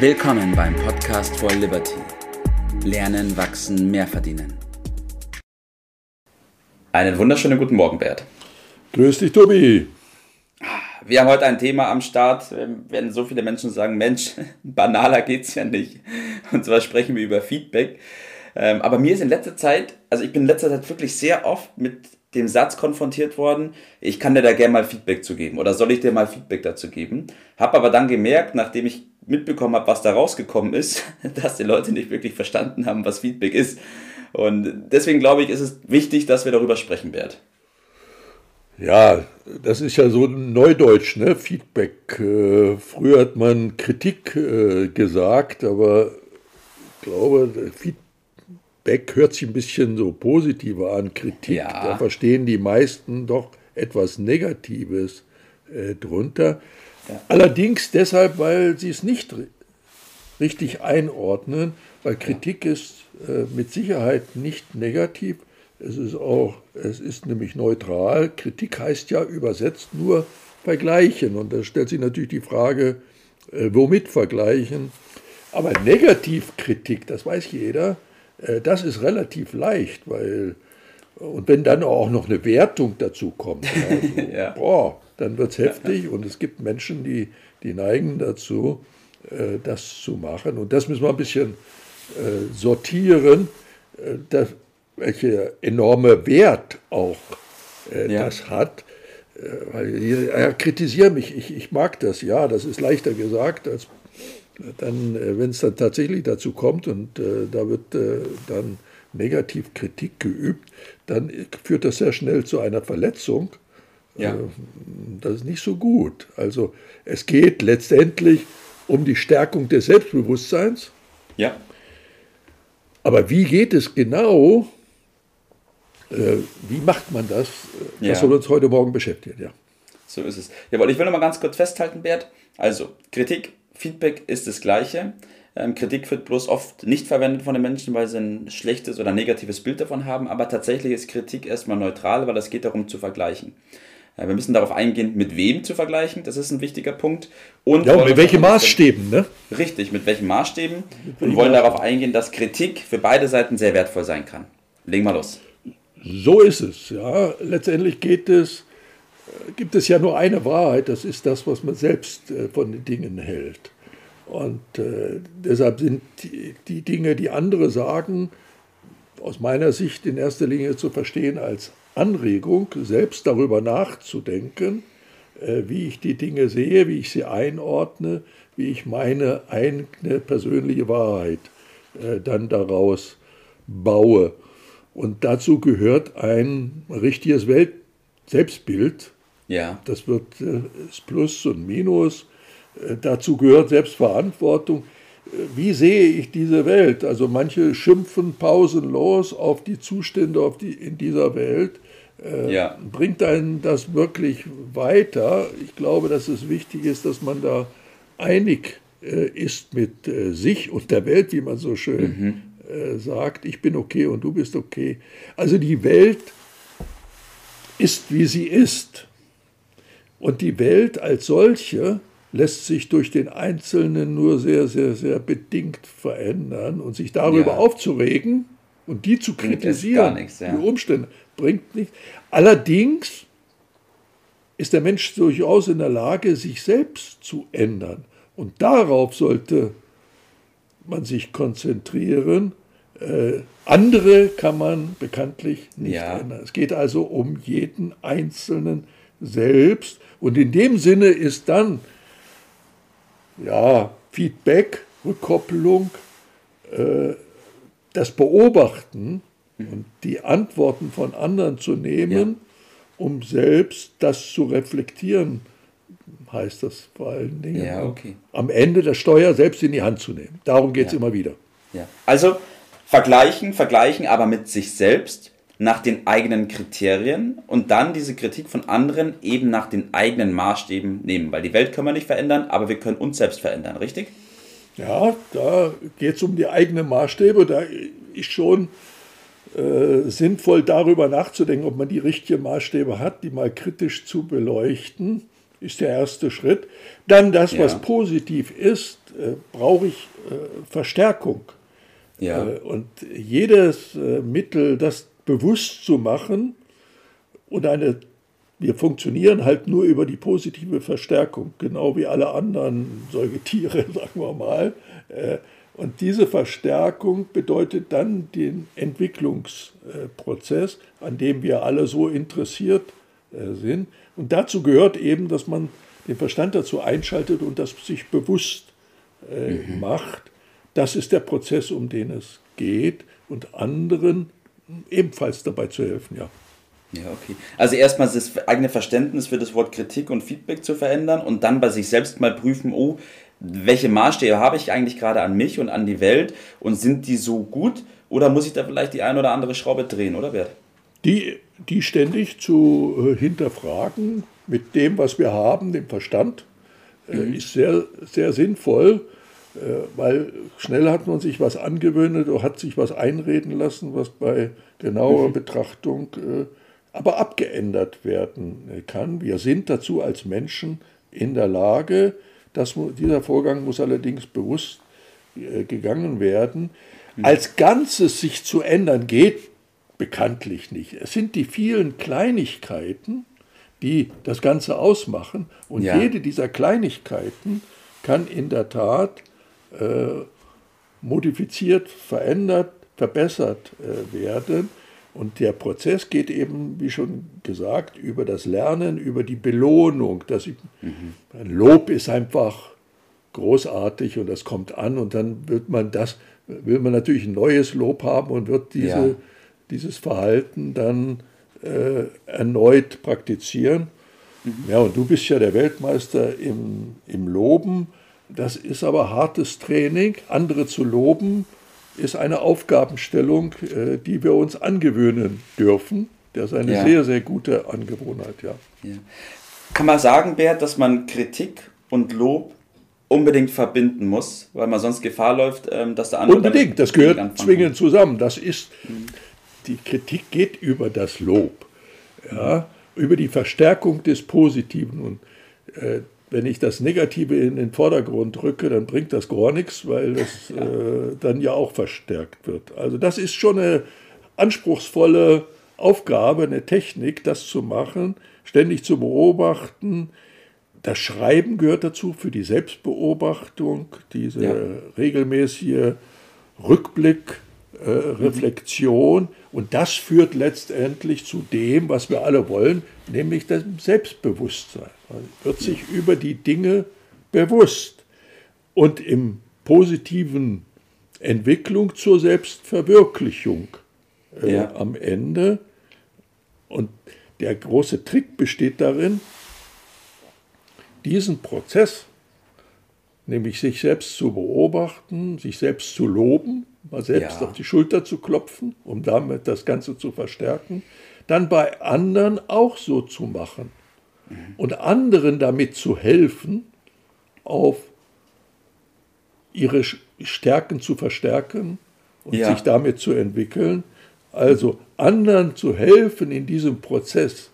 Willkommen beim Podcast for Liberty. Lernen, wachsen, mehr verdienen. Einen wunderschönen guten Morgen, Bert. Grüß dich, Tobi. Wir haben heute ein Thema am Start, wenn so viele Menschen sagen, Mensch, banaler geht's ja nicht. Und zwar sprechen wir über Feedback. Ähm, aber mir ist in letzter Zeit, also ich bin in letzter Zeit wirklich sehr oft mit dem Satz konfrontiert worden, ich kann dir da gerne mal Feedback zu geben oder soll ich dir mal Feedback dazu geben? Hab aber dann gemerkt, nachdem ich mitbekommen habe, was da rausgekommen ist, dass die Leute nicht wirklich verstanden haben, was Feedback ist. Und deswegen glaube ich, ist es wichtig, dass wir darüber sprechen, Bert. Ja, das ist ja so Neudeutsch, ne? Feedback. Äh, früher hat man Kritik äh, gesagt, aber ich glaube, Feedback hört sich ein bisschen so positiver an, Kritik. Ja. Da verstehen die meisten doch etwas Negatives äh, drunter. Allerdings deshalb, weil sie es nicht richtig einordnen, weil Kritik ist äh, mit Sicherheit nicht negativ. Es ist auch, es ist nämlich neutral. Kritik heißt ja übersetzt nur vergleichen. Und da stellt sich natürlich die Frage, äh, womit vergleichen. Aber Negativkritik, das weiß jeder, äh, das ist relativ leicht, weil, und wenn dann auch noch eine Wertung dazu kommt, also, ja. boah, dann wird es heftig und es gibt Menschen, die, die neigen dazu, äh, das zu machen. Und das müssen wir ein bisschen äh, sortieren, das, welcher enorme Wert auch ja. das hat. Weil, ja, kritisiere mich, ich, ich mag das, ja, das ist leichter gesagt als dann, äh, wenn es dann tatsächlich dazu kommt und äh, da wird äh, dann negativ Kritik geübt, dann führt das sehr schnell zu einer Verletzung. Ja. Äh, das ist nicht so gut. Also es geht letztendlich um die Stärkung des Selbstbewusstseins. Ja. Aber wie geht es genau? Äh, wie macht man das? Das ja. soll uns heute Morgen beschäftigen, ja. So ist es. Jawohl, ich will noch mal ganz kurz festhalten, Bert. Also, Kritik Feedback ist das gleiche. Ähm, Kritik wird bloß oft nicht verwendet von den Menschen, weil sie ein schlechtes oder negatives Bild davon haben. Aber tatsächlich ist Kritik erstmal neutral, weil es geht darum zu vergleichen. Äh, wir müssen darauf eingehen, mit wem zu vergleichen. Das ist ein wichtiger Punkt. Und ja, mit welchen Maßstäben, ne? Richtig, mit welchen Maßstäben. und wollen darauf eingehen, dass Kritik für beide Seiten sehr wertvoll sein kann. Legen wir los. So ist es, ja. Letztendlich geht es gibt es ja nur eine Wahrheit, das ist das, was man selbst äh, von den Dingen hält. Und äh, deshalb sind die, die, Dinge, die andere sagen, aus meiner Sicht in erster Linie zu verstehen als Anregung, selbst darüber nachzudenken, äh, wie ich die Dinge sehe, wie ich sie einordne, wie ich meine eigene persönliche Wahrheit äh, dann daraus baue. Und dazu gehört ein richtiges Welt Selbstbild, ja. Das wird äh, ist Plus und Minus. Äh, dazu gehört Selbstverantwortung. Äh, wie sehe ich diese Welt? Also manche schimpfen pausenlos auf die Zustände auf die, in dieser Welt. Ja. Bringt einen das wirklich weiter? Ich glaube, dass es wichtig ist, dass man da einig ist mit sich und der Welt, wie man so schön mhm. sagt. Ich bin okay und du bist okay. Also die Welt ist, wie sie ist. Und die Welt als solche lässt sich durch den Einzelnen nur sehr, sehr, sehr bedingt verändern. Und sich darüber ja. aufzuregen und die zu bringt kritisieren, nichts, ja. die Umstände, bringt nichts. Allerdings ist der Mensch durchaus in der Lage, sich selbst zu ändern. Und darauf sollte man sich konzentrieren. Äh, andere kann man bekanntlich nicht ja. ändern. Es geht also um jeden Einzelnen selbst. Und in dem Sinne ist dann ja, Feedback, Rückkopplung, äh, das Beobachten und die Antworten von anderen zu nehmen, ja. um selbst das zu reflektieren, heißt das vor allen Dingen. Ja, okay. Am Ende das Steuer selbst in die Hand zu nehmen. Darum geht es ja. immer wieder. Also vergleichen, vergleichen, aber mit sich selbst nach den eigenen Kriterien und dann diese Kritik von anderen eben nach den eigenen Maßstäben nehmen. Weil die Welt können wir nicht verändern, aber wir können uns selbst verändern, richtig? Ja, da geht es um die eigenen Maßstäbe. Da ist schon äh, sinnvoll, darüber nachzudenken, ob man die richtigen Maßstäbe hat, die mal kritisch zu beleuchten. ist der erste Schritt. Dann das, ja. was positiv ist, äh, brauche ich äh, Verstärkung. Ja. Äh, und jedes äh, Mittel, das bewusst zu machen und eine, wir funktionieren halt nur über die positive Verstärkung, genau wie alle anderen Säugetiere, sagen wir mal. Äh, und diese Verstärkung bedeutet dann den Entwicklungsprozess, an dem wir alle so interessiert äh, sind. Und dazu gehört eben, dass man den Verstand dazu einschaltet und das sich bewusst äh, mhm. macht. Das ist der Prozess, um den es geht und anderen ebenfalls dabei zu helfen, ja. Ja, okay. Also erstmal das eigene Verständnis für das Wort Kritik und Feedback zu verändern und dann bei sich selbst mal prüfen, oh, welche Maßstäbe habe ich eigentlich gerade an mich und an die Welt und sind die so gut oder muss ich da vielleicht die ein oder andere Schraube drehen, oder Bert? Die, die ständig zu äh, hinterfragen mit dem, was wir haben, dem Verstand, äh, mhm. ist sehr, sehr sinnvoll, äh, weil schnell hat man sich was angewöhnt oder hat sich was einreden lassen, was bei genauer mhm. Betrachtung äh, aber abgeändert werden kann. Wir sind dazu als Menschen in der Lage, das, dieser Vorgang muss allerdings bewusst äh, gegangen werden. Als Ganzes sich zu ändern geht bekanntlich nicht. Es sind die vielen Kleinigkeiten, die das Ganze ausmachen. Und ja. jede dieser Kleinigkeiten kann in der Tat äh, modifiziert, verändert, verbessert äh, werden. Und der Prozess geht eben, wie schon gesagt, über das Lernen, über die Belohnung. Das, mhm. Ein Lob ist einfach großartig und das kommt an und dann wird man das, will man natürlich ein neues Lob haben und wird diese, ja. dieses Verhalten dann äh, erneut praktizieren. Mhm. Ja, und du bist ja der Weltmeister im, im Loben. Das ist aber hartes Training. Andere zu loben, ist eine Aufgabenstellung, äh, die wir uns angewöhnen dürfen. Das ist eine ja. sehr, sehr gute Angewohnheit, ja. ja. Kann man sagen, Bert, dass man Kritik und Lob unbedingt verbinden muss, weil man sonst Gefahr läuft, ähm, dass der andere. Unbedingt, das gehört zwingend zusammen. Das ist, mhm. die Kritik geht über das Lob, ja, mhm. über die Verstärkung des Positiven. Und äh, wenn ich das Negative in den Vordergrund rücke, dann bringt das gar nichts, weil das ja. Äh, dann ja auch verstärkt wird. Also das ist schon eine anspruchsvolle Aufgabe, eine Technik, das zu machen, ständig zu beobachten. Das Schreiben gehört dazu für die Selbstbeobachtung, diese ja. regelmäßige Rückblick, äh, Reflexion. Und das führt letztendlich zu dem, was wir alle wollen, nämlich dem Selbstbewusstsein. Man wird sich über die Dinge bewusst und im positiven Entwicklung zur Selbstverwirklichung äh, ja. am Ende. Und der große Trick besteht darin, diesen Prozess, nämlich sich selbst zu beobachten, sich selbst zu loben, mal selbst ja. auf die Schulter zu klopfen, um damit das Ganze zu verstärken, dann bei anderen auch so zu machen mhm. und anderen damit zu helfen, auf ihre Stärken zu verstärken und ja. sich damit zu entwickeln. Also anderen zu helfen in diesem Prozess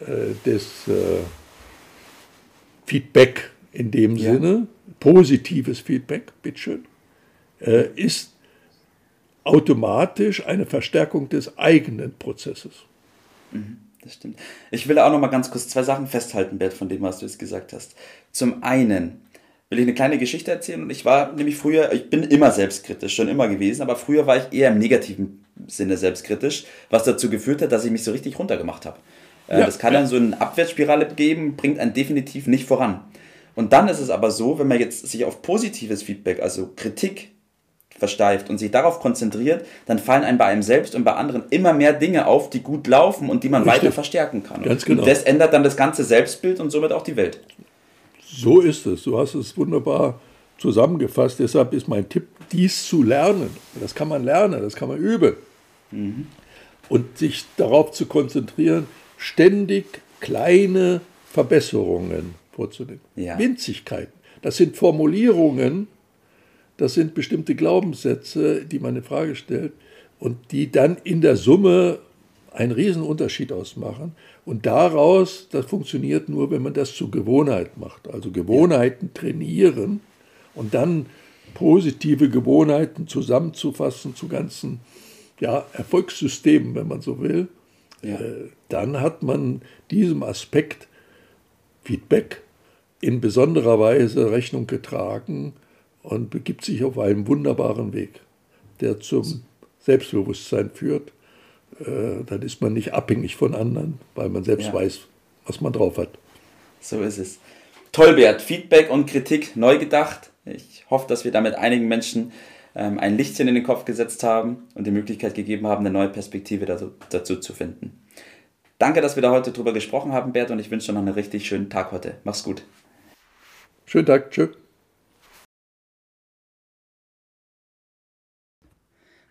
äh, des äh, Feedback in dem ja. Sinne, positives Feedback, bitteschön, äh, ist automatisch eine Verstärkung des eigenen Prozesses. Mhm, das stimmt. Ich will auch noch mal ganz kurz zwei Sachen festhalten, Bert, von dem, was du jetzt gesagt hast. Zum einen will ich eine kleine Geschichte erzählen. Und ich war nämlich früher, ich bin immer selbstkritisch, schon immer gewesen, aber früher war ich eher im negativen Sinne selbstkritisch, was dazu geführt hat, dass ich mich so richtig runtergemacht habe. Äh, ja, das kann ja. dann so eine Abwärtsspirale geben, bringt einen definitiv nicht voran. Und dann ist es aber so, wenn man jetzt sich auf positives Feedback, also Kritik versteift und sich darauf konzentriert, dann fallen einem bei einem selbst und bei anderen immer mehr Dinge auf, die gut laufen und die man Richtig. weiter verstärken kann. Ganz genau. Und das ändert dann das ganze Selbstbild und somit auch die Welt. So ist es. Du hast es wunderbar zusammengefasst. Deshalb ist mein Tipp, dies zu lernen. Das kann man lernen, das kann man üben. Mhm. Und sich darauf zu konzentrieren, ständig kleine Verbesserungen vorzunehmen. Ja. Winzigkeiten. Das sind Formulierungen, das sind bestimmte Glaubenssätze, die man in Frage stellt und die dann in der Summe einen Riesenunterschied ausmachen. Und daraus, das funktioniert nur, wenn man das zur Gewohnheit macht. Also Gewohnheiten trainieren und dann positive Gewohnheiten zusammenzufassen zu ganzen ja, Erfolgssystemen, wenn man so will. Ja. Äh, dann hat man diesem Aspekt Feedback in besonderer Weise Rechnung getragen und begibt sich auf einen wunderbaren Weg, der zum Selbstbewusstsein führt. Äh, dann ist man nicht abhängig von anderen, weil man selbst ja. weiß, was man drauf hat. So ist es. Toll, Bert. Feedback und Kritik neu gedacht. Ich hoffe, dass wir damit einigen Menschen ähm, ein Lichtchen in den Kopf gesetzt haben und die Möglichkeit gegeben haben, eine neue Perspektive dazu, dazu zu finden. Danke, dass wir da heute drüber gesprochen haben, Bert, und ich wünsche dir noch einen richtig schönen Tag heute. Mach's gut. Schönen Tag. Tschüss.